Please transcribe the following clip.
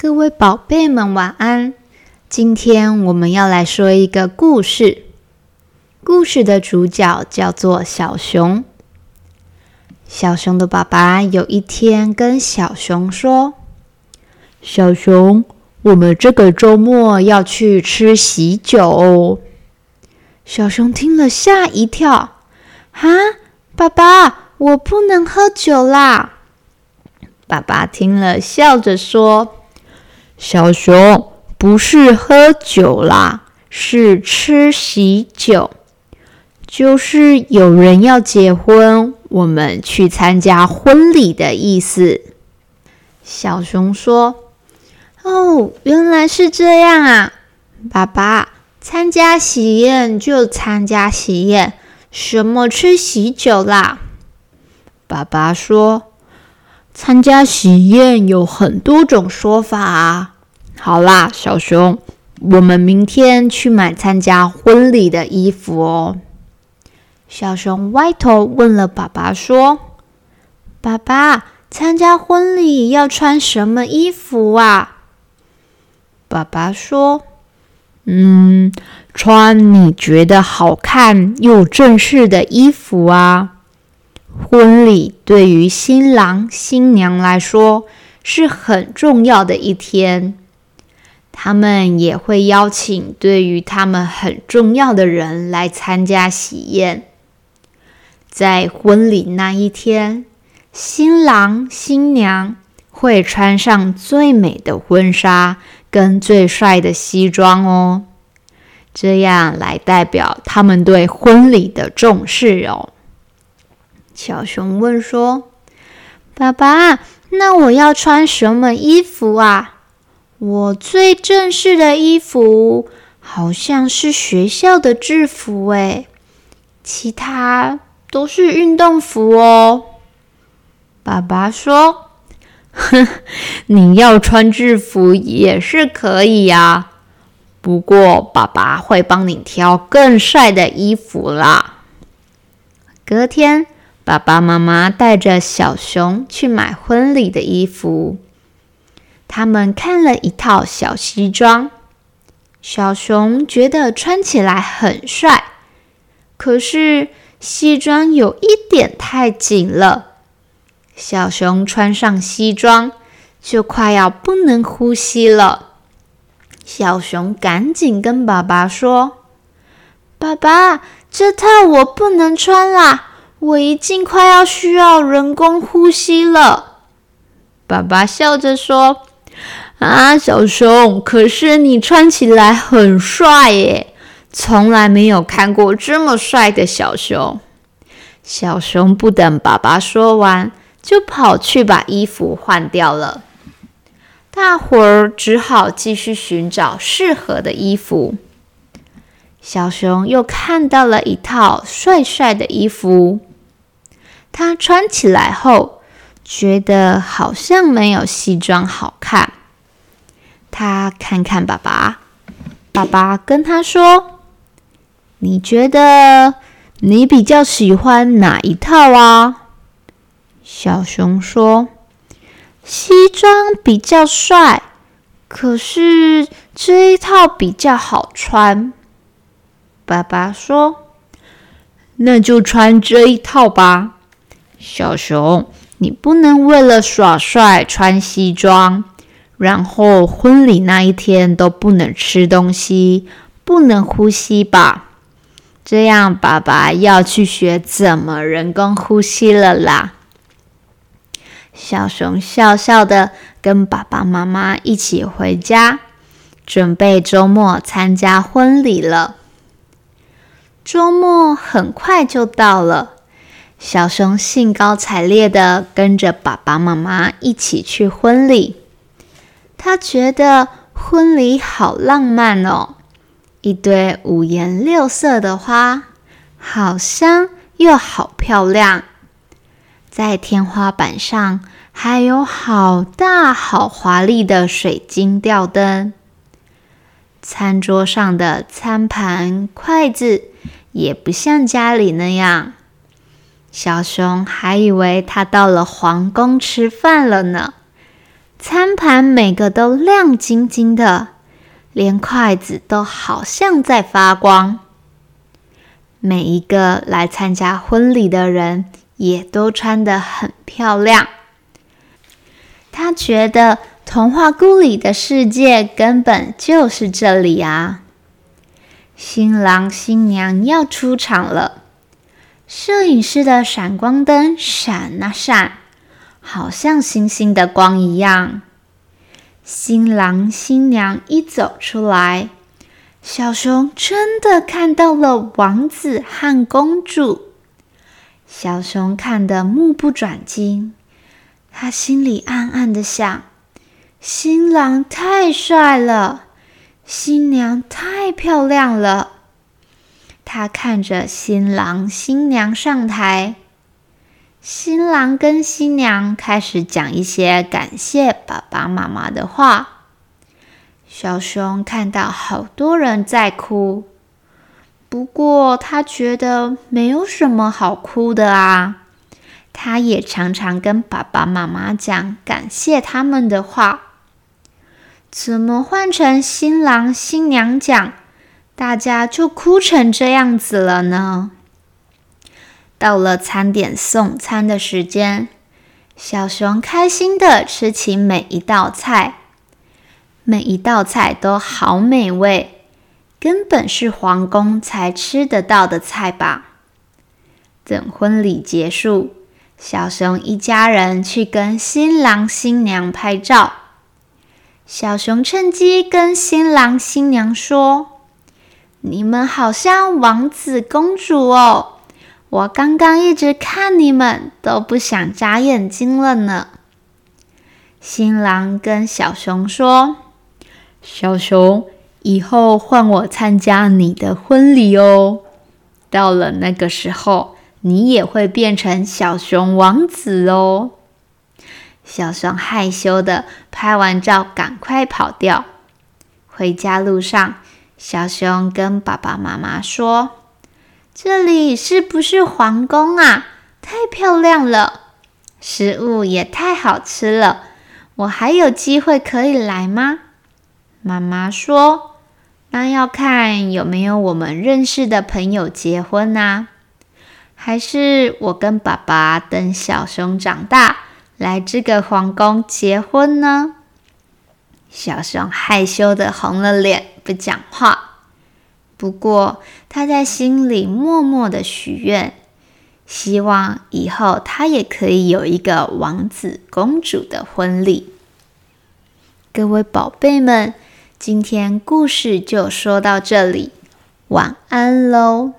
各位宝贝们，晚安！今天我们要来说一个故事。故事的主角叫做小熊。小熊的爸爸有一天跟小熊说：“小熊，我们这个周末要去吃喜酒。”小熊听了吓一跳：“啊，爸爸，我不能喝酒啦！”爸爸听了笑着说：“小熊，不是喝酒啦，是吃喜酒。”就是有人要结婚，我们去参加婚礼的意思。小熊说：“哦，原来是这样啊，爸爸，参加喜宴就参加喜宴，什么吃喜酒啦？”爸爸说：“参加喜宴有很多种说法。”好啦，小熊，我们明天去买参加婚礼的衣服哦。小熊歪头问了爸爸说：“爸爸，参加婚礼要穿什么衣服啊？”爸爸说：“嗯，穿你觉得好看又正式的衣服啊。婚礼对于新郎新娘来说是很重要的一天，他们也会邀请对于他们很重要的人来参加喜宴。”在婚礼那一天，新郎新娘会穿上最美的婚纱跟最帅的西装哦，这样来代表他们对婚礼的重视哦。小熊问说：“爸爸，那我要穿什么衣服啊？我最正式的衣服好像是学校的制服诶，其他……”都是运动服哦。爸爸说：“哼，你要穿制服也是可以呀，不过爸爸会帮你挑更帅的衣服啦。”隔天，爸爸妈妈带着小熊去买婚礼的衣服。他们看了一套小西装，小熊觉得穿起来很帅，可是。西装有一点太紧了，小熊穿上西装就快要不能呼吸了。小熊赶紧跟爸爸说：“爸爸，这套我不能穿啦，我已经快要需要人工呼吸了。”爸爸笑着说：“啊，小熊，可是你穿起来很帅耶。”从来没有看过这么帅的小熊。小熊不等爸爸说完，就跑去把衣服换掉了。大伙儿只好继续寻找适合的衣服。小熊又看到了一套帅帅的衣服，他穿起来后，觉得好像没有西装好看。他看看爸爸，爸爸跟他说。你觉得你比较喜欢哪一套啊？小熊说：“西装比较帅，可是这一套比较好穿。”爸爸说：“那就穿这一套吧。”小熊，你不能为了耍帅穿西装，然后婚礼那一天都不能吃东西，不能呼吸吧？这样，爸爸要去学怎么人工呼吸了啦。小熊笑笑的跟爸爸妈妈一起回家，准备周末参加婚礼了。周末很快就到了，小熊兴高采烈的跟着爸爸妈妈一起去婚礼。他觉得婚礼好浪漫哦。一堆五颜六色的花，好香又好漂亮。在天花板上还有好大好华丽的水晶吊灯。餐桌上的餐盘、筷子也不像家里那样。小熊还以为他到了皇宫吃饭了呢。餐盘每个都亮晶晶的，连筷子都好像在发光。每一个来参加婚礼的人也都穿得很漂亮。他觉得童话故里的世界根本就是这里啊！新郎新娘要出场了，摄影师的闪光灯闪啊闪。好像星星的光一样。新郎新娘一走出来，小熊真的看到了王子和公主。小熊看得目不转睛，他心里暗暗的想：新郎太帅了，新娘太漂亮了。他看着新郎新娘上台。新郎跟新娘开始讲一些感谢爸爸妈妈的话。小熊看到好多人在哭，不过他觉得没有什么好哭的啊。他也常常跟爸爸妈妈讲感谢他们的话。怎么换成新郎新娘讲，大家就哭成这样子了呢？到了餐点送餐的时间，小熊开心的吃起每一道菜，每一道菜都好美味，根本是皇宫才吃得到的菜吧。等婚礼结束，小熊一家人去跟新郎新娘拍照。小熊趁机跟新郎新娘说：“你们好像王子公主哦。”我刚刚一直看你们，都不想眨眼睛了呢。新郎跟小熊说：“小熊，以后换我参加你的婚礼哦。到了那个时候，你也会变成小熊王子哦。”小熊害羞的拍完照，赶快跑掉。回家路上，小熊跟爸爸妈妈说。这里是不是皇宫啊？太漂亮了，食物也太好吃了。我还有机会可以来吗？妈妈说：“那要看有没有我们认识的朋友结婚啊，还是我跟爸爸等小熊长大来这个皇宫结婚呢？”小熊害羞的红了脸，不讲话。不过，他在心里默默的许愿，希望以后他也可以有一个王子公主的婚礼。各位宝贝们，今天故事就说到这里，晚安喽。